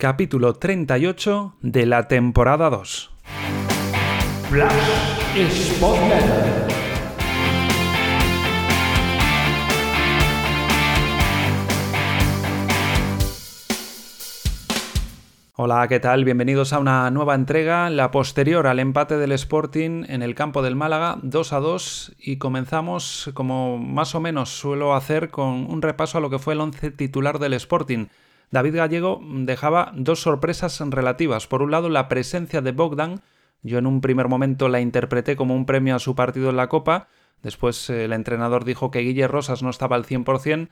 capítulo 38 de la temporada 2. Hola, ¿qué tal? Bienvenidos a una nueva entrega, la posterior al empate del Sporting en el campo del Málaga, 2 a 2, y comenzamos como más o menos suelo hacer con un repaso a lo que fue el once titular del Sporting. David Gallego dejaba dos sorpresas relativas. Por un lado, la presencia de Bogdan. Yo en un primer momento la interpreté como un premio a su partido en la Copa. Después eh, el entrenador dijo que Guille Rosas no estaba al 100%.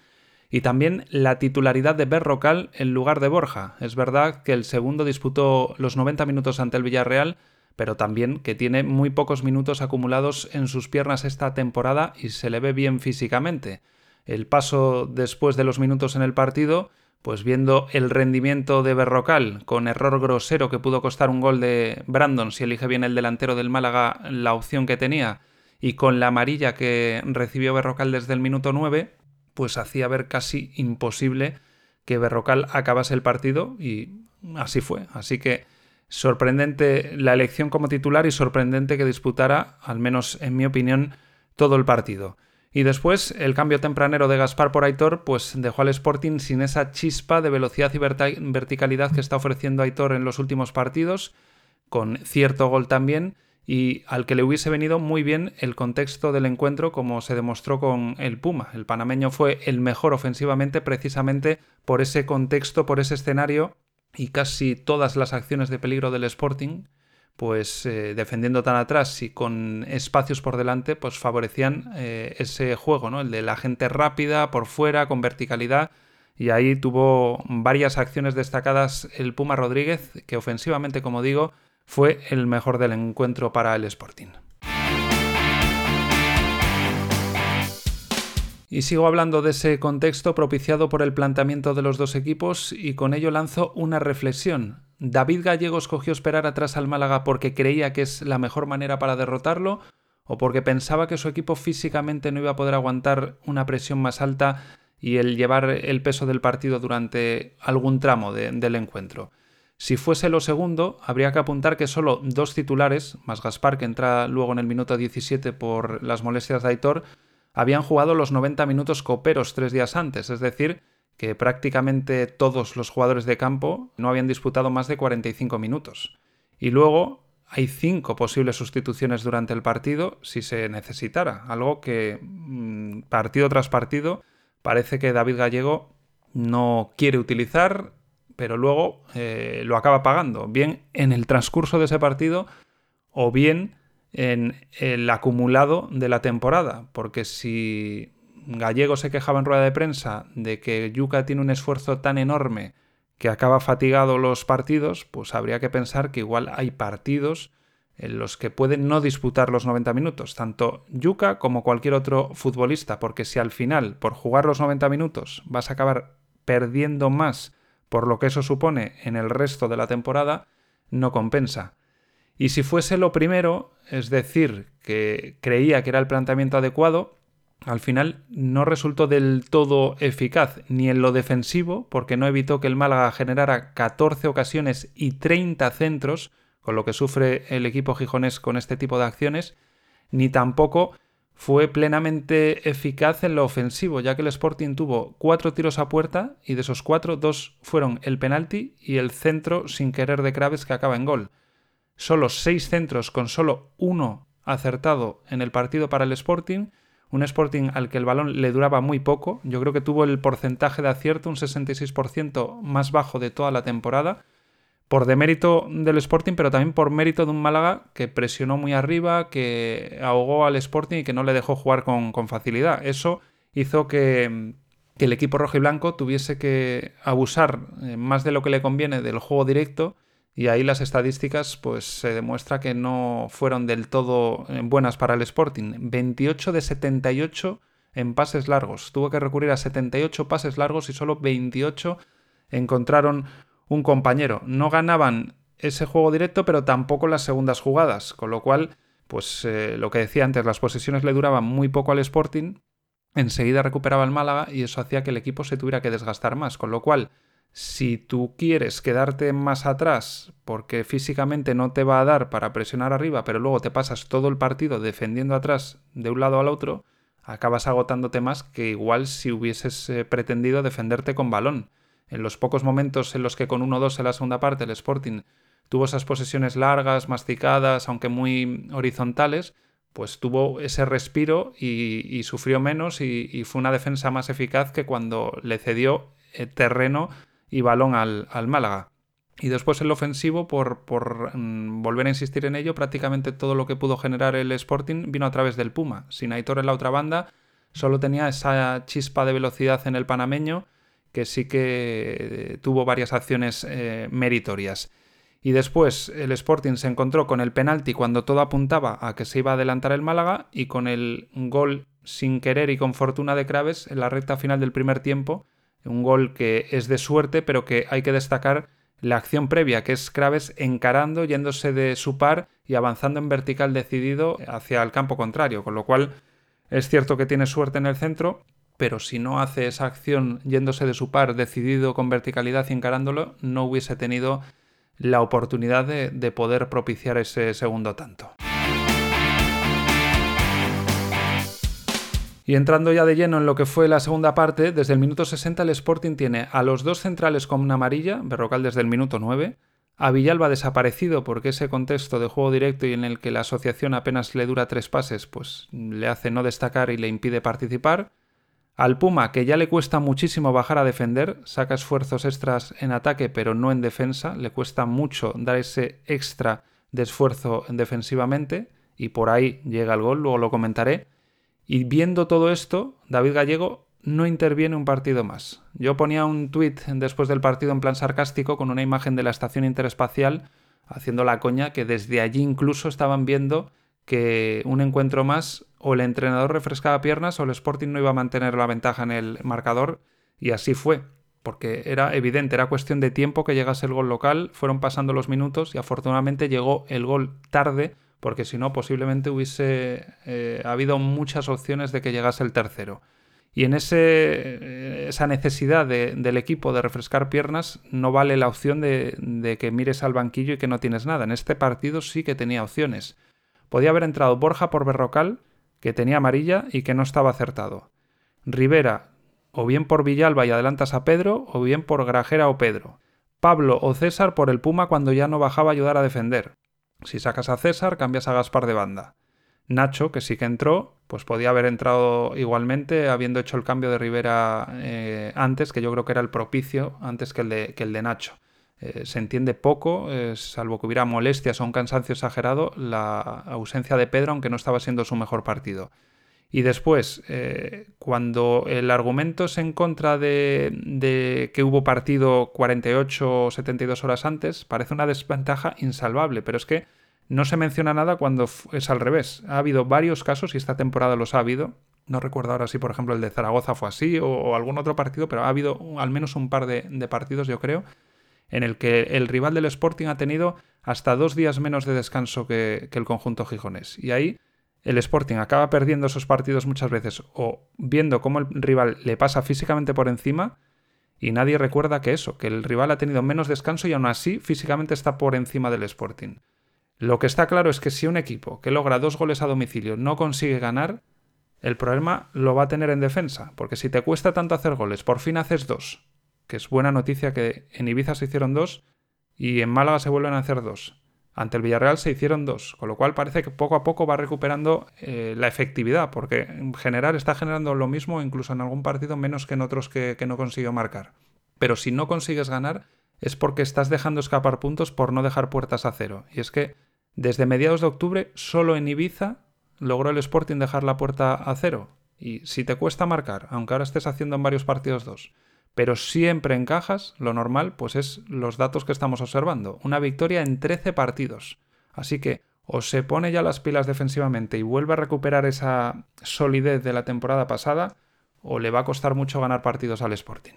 Y también la titularidad de Berrocal en lugar de Borja. Es verdad que el segundo disputó los 90 minutos ante el Villarreal, pero también que tiene muy pocos minutos acumulados en sus piernas esta temporada y se le ve bien físicamente. El paso después de los minutos en el partido pues viendo el rendimiento de Berrocal, con error grosero que pudo costar un gol de Brandon, si elige bien el delantero del Málaga la opción que tenía, y con la amarilla que recibió Berrocal desde el minuto 9, pues hacía ver casi imposible que Berrocal acabase el partido y así fue. Así que sorprendente la elección como titular y sorprendente que disputara, al menos en mi opinión, todo el partido. Y después el cambio tempranero de Gaspar por Aitor pues dejó al Sporting sin esa chispa de velocidad y verticalidad que está ofreciendo Aitor en los últimos partidos, con cierto gol también, y al que le hubiese venido muy bien el contexto del encuentro como se demostró con el Puma. El panameño fue el mejor ofensivamente precisamente por ese contexto, por ese escenario y casi todas las acciones de peligro del Sporting pues eh, defendiendo tan atrás y con espacios por delante, pues favorecían eh, ese juego, ¿no? El de la gente rápida, por fuera, con verticalidad. Y ahí tuvo varias acciones destacadas el Puma Rodríguez, que ofensivamente, como digo, fue el mejor del encuentro para el Sporting. Y sigo hablando de ese contexto propiciado por el planteamiento de los dos equipos y con ello lanzo una reflexión. ¿David Gallego escogió esperar atrás al Málaga porque creía que es la mejor manera para derrotarlo? ¿O porque pensaba que su equipo físicamente no iba a poder aguantar una presión más alta y el llevar el peso del partido durante algún tramo del encuentro? Si fuese lo segundo, habría que apuntar que solo dos titulares, más Gaspar que entra luego en el minuto 17 por las molestias de Aitor, habían jugado los 90 minutos coperos tres días antes, es decir, que prácticamente todos los jugadores de campo no habían disputado más de 45 minutos. Y luego hay cinco posibles sustituciones durante el partido si se necesitara, algo que mm, partido tras partido parece que David Gallego no quiere utilizar, pero luego eh, lo acaba pagando, bien en el transcurso de ese partido o bien en el acumulado de la temporada, porque si Gallego se quejaba en rueda de prensa de que Yuca tiene un esfuerzo tan enorme que acaba fatigado los partidos, pues habría que pensar que igual hay partidos en los que pueden no disputar los 90 minutos, tanto Yuca como cualquier otro futbolista, porque si al final, por jugar los 90 minutos, vas a acabar perdiendo más por lo que eso supone en el resto de la temporada, no compensa. Y si fuese lo primero, es decir, que creía que era el planteamiento adecuado, al final no resultó del todo eficaz ni en lo defensivo, porque no evitó que el Málaga generara 14 ocasiones y 30 centros, con lo que sufre el equipo gijonés con este tipo de acciones, ni tampoco fue plenamente eficaz en lo ofensivo, ya que el Sporting tuvo cuatro tiros a puerta y de esos cuatro, dos fueron el penalti y el centro sin querer de Craves que acaba en gol. Solo seis centros con solo uno acertado en el partido para el Sporting un Sporting al que el balón le duraba muy poco. Yo creo que tuvo el porcentaje de acierto, un 66% más bajo de toda la temporada. Por demérito del Sporting, pero también por mérito de un Málaga que presionó muy arriba, que ahogó al Sporting y que no le dejó jugar con, facilidad. Eso hizo que, que el equipo rojo y blanco tuviese que abusar eh, más de lo que le conviene del juego directo y ahí las estadísticas pues se demuestra que no fueron del todo eh, buenas para el Sporting. 28 de 78 en pases largos. Tuvo que recurrir a 78 pases largos y solo 28 encontraron un compañero. No ganaban ese juego directo, pero tampoco las segundas jugadas, con lo cual, pues eh, lo que decía antes, las posesiones le duraban muy poco al Sporting, enseguida recuperaba el Málaga y eso hacía que el equipo se tuviera que desgastar más, con lo cual Si tú quieres quedarte más atrás porque físicamente no te va a dar para presionar arriba, pero luego te pasas todo el partido defendiendo atrás de un lado al otro, acabas agotándote más que igual si hubieses eh, pretendido defenderte con balón. En los pocos momentos en los que con 1-2 en la segunda parte el Sporting tuvo esas posesiones largas, masticadas, aunque muy horizontales, pues tuvo ese respiro y, sufrió menos y, fue una defensa más eficaz que cuando le cedió eh, terreno y balón al, Málaga. Y después el ofensivo, por, por mm, volver a insistir en ello, prácticamente todo lo que pudo generar el Sporting vino a través del Puma. Sin Aitor en la otra banda, solo tenía esa chispa de velocidad en el panameño, que sí que eh, tuvo varias acciones eh, meritorias. Y después el Sporting se encontró con el penalti cuando todo apuntaba a que se iba a adelantar el Málaga y con el gol sin querer y con fortuna de Craves en la recta final del primer tiempo, un gol que es de suerte, pero que hay que destacar la acción previa, que es Craves encarando, yéndose de su par y avanzando en vertical decidido hacia el campo contrario, con lo cual es cierto que tiene suerte en el centro, pero si no hace esa acción yéndose de su par decidido con verticalidad y encarándolo, no hubiese tenido la oportunidad de, de poder propiciar ese segundo tanto. Y entrando ya de lleno en lo que fue la segunda parte, desde el minuto 60 el Sporting tiene a los dos centrales con una amarilla, Berrocal desde el minuto 9, a Villalba desaparecido porque ese contexto de juego directo y en el que la asociación apenas le dura tres pases, pues le hace no destacar y le impide participar. Al Puma, que ya le cuesta muchísimo bajar a defender, saca esfuerzos extras en ataque pero no en defensa, le cuesta mucho dar ese extra de esfuerzo defensivamente y por ahí llega el gol, luego lo comentaré. Y viendo todo esto, David Gallego no interviene un partido más. Yo ponía un tuit después del partido en plan sarcástico con una imagen de la estación interespacial haciendo la coña que desde allí incluso estaban viendo que un encuentro más o el entrenador refrescaba piernas o el Sporting no iba a mantener la ventaja en el marcador y así fue, porque era evidente, era cuestión de tiempo que llegase el gol local, fueron pasando los minutos y afortunadamente llegó el gol tarde porque si no posiblemente hubiese eh, habido muchas opciones de que llegase el tercero. Y en ese, eh, esa necesidad del equipo de refrescar piernas no vale la opción de, que mires al banquillo y que no tienes nada. En este partido sí que tenía opciones. Podía haber entrado Borja por Berrocal, que tenía amarilla y que no estaba acertado. Rivera, o bien por Villalba y adelantas a Pedro, o bien por Grajera o Pedro. Pablo o César por el Puma cuando ya no bajaba a ayudar a defender. Si sacas a César, cambias a Gaspar de banda. Nacho, que sí que entró, pues podía haber entrado igualmente, habiendo hecho el cambio de Rivera eh, antes, que yo creo que era el propicio, antes que el de, que el de Nacho. Eh, se entiende poco, eh, salvo que hubiera molestias o un cansancio exagerado, la ausencia de Pedro, aunque no estaba siendo su mejor partido. Y después, cuando el argumento es en contra de, de, que hubo partido 48 o 72 horas antes, parece una desventaja insalvable, pero es que no se menciona nada cuando es al revés. Ha habido varios casos, y esta temporada los ha habido, no recuerdo ahora si por ejemplo el de Zaragoza fue así o, algún otro partido, pero ha habido al menos un par de, partidos, yo creo, en el que el rival del Sporting ha tenido hasta dos días menos de descanso que, que el conjunto gijonés. Y ahí el Sporting acaba perdiendo esos partidos muchas veces o viendo cómo el rival le pasa físicamente por encima y nadie recuerda que eso, que el rival ha tenido menos descanso y aún así físicamente está por encima del Sporting. Lo que está claro es que si un equipo que logra dos goles a domicilio no consigue ganar, el problema lo va a tener en defensa, porque si te cuesta tanto hacer goles, por fin haces dos, que es buena noticia que en Ibiza se hicieron dos y en Málaga se vuelven a hacer dos. Ante el Villarreal se hicieron dos, con lo cual parece que poco a poco va recuperando eh, la efectividad, porque en general está generando lo mismo, incluso en algún partido menos que en otros que, que no consiguió marcar. Pero si no consigues ganar, es porque estás dejando escapar puntos por no dejar puertas a cero. Y es que desde mediados de octubre, solo en Ibiza logró el Sporting dejar la puerta a cero. Y si te cuesta marcar, aunque ahora estés haciendo en varios partidos dos, pero siempre encajas, lo normal, pues es los datos que estamos observando. Una victoria en 13 partidos. Así que o se pone ya las pilas defensivamente y vuelve a recuperar esa solidez de la temporada pasada, o le va a costar mucho ganar partidos al Sporting.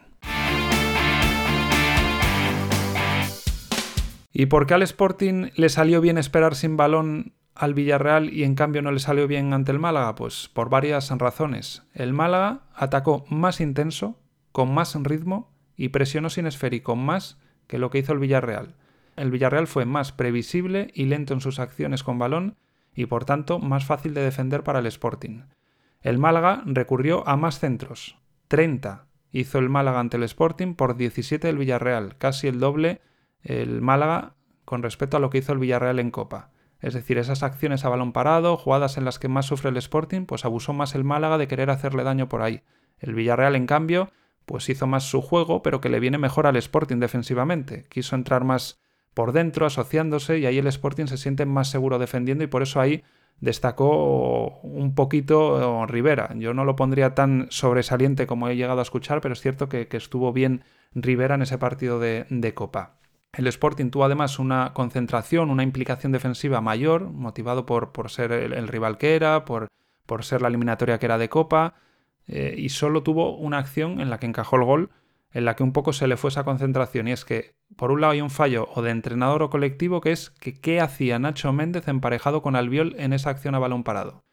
¿Y por qué al Sporting le salió bien esperar sin balón al Villarreal y en cambio no le salió bien ante el Málaga? Pues por varias razones. El Málaga atacó más intenso, con más ritmo y presionó sin esférico más que lo que hizo el Villarreal. El Villarreal fue más previsible y lento en sus acciones con balón y por tanto más fácil de defender para el Sporting. El Málaga recurrió a más centros, 30 hizo el Málaga ante el Sporting por 17 del Villarreal, casi el doble el Málaga con respecto a lo que hizo el Villarreal en Copa. Es decir, esas acciones a balón parado, jugadas en las que más sufre el Sporting, pues abusó más el Málaga de querer hacerle daño por ahí. El Villarreal, en cambio, pues hizo más su juego, pero que le viene mejor al Sporting defensivamente. Quiso entrar más por dentro, asociándose, y ahí el Sporting se siente más seguro defendiendo, y por eso ahí destacó un poquito Rivera. Yo no lo pondría tan sobresaliente como he llegado a escuchar, pero es cierto que, estuvo bien Rivera en ese partido de Copa. El Sporting tuvo además una concentración, una implicación defensiva mayor, motivado por, por ser el, rival que era, por, por, ser la eliminatoria que era de Copa, eh, y solo tuvo una acción en la que encajó el gol, en la que un poco se le fue esa concentración, y es que, por un lado, hay un fallo o de entrenador o colectivo, que es que qué hacía Nacho Méndez emparejado con Albiol en esa acción a balón parado.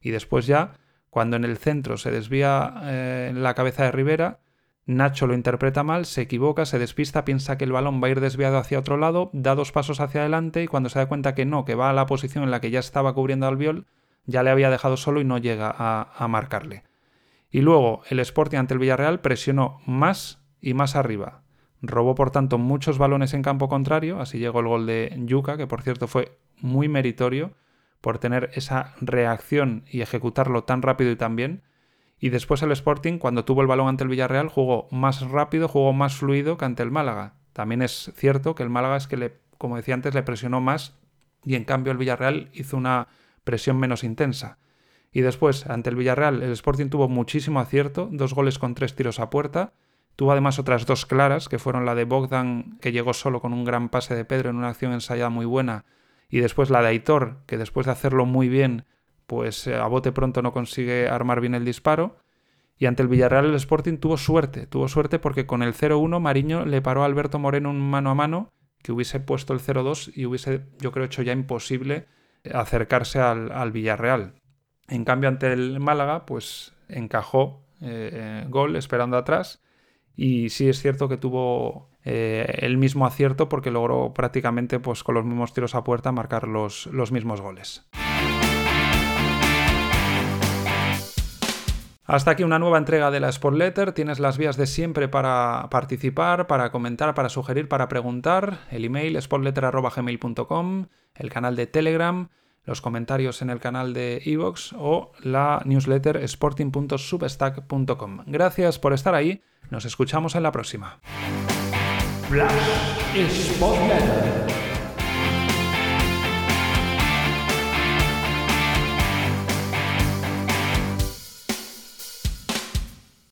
Y después ya, cuando en el centro se desvía eh, la cabeza de Rivera, Nacho lo interpreta mal, se equivoca, se despista, piensa que el balón va a ir desviado hacia otro lado, da dos pasos hacia adelante y cuando se da cuenta que no, que va a la posición en la que ya estaba cubriendo al viol, ya le había dejado solo y no llega a, marcarle. Y luego el Sporting ante el Villarreal presionó más y más arriba. Robó por tanto muchos balones en campo contrario, así llegó el gol de Yuca, que por cierto fue muy meritorio por tener esa reacción y ejecutarlo tan rápido y tan bien. Y después el Sporting, cuando tuvo el balón ante el Villarreal, jugó más rápido, jugó más fluido que ante el Málaga. También es cierto que el Málaga es que, le, como decía antes, le presionó más y en cambio el Villarreal hizo una presión menos intensa. Y después, ante el Villarreal, el Sporting tuvo muchísimo acierto, dos goles con tres tiros a puerta. Tuvo además otras dos claras, que fueron la de Bogdan, que llegó solo con un gran pase de Pedro en una acción ensayada muy buena, y después la de Aitor, que después de hacerlo muy bien, pues eh, a bote pronto no consigue armar bien el disparo. Y ante el Villarreal el Sporting tuvo suerte, tuvo suerte porque con el 0-1 Mariño le paró a Alberto Moreno un mano a mano que hubiese puesto el 0-2 y hubiese, yo creo, hecho ya imposible acercarse al, Villarreal. En cambio, ante el Málaga, pues encajó eh, eh, gol esperando atrás. Y sí es cierto que tuvo el mismo acierto porque logró prácticamente pues, con los mismos tiros a puerta marcar los, los mismos goles. Hasta aquí una nueva entrega de la Sport Letter. Tienes las vías de siempre para participar, para comentar, para sugerir, para preguntar. El email sportletter.gmail.com, el canal de Telegram, los comentarios en el canal de Evox o la newsletter sporting.substack.com. Gracias por estar ahí. Nos escuchamos en la próxima.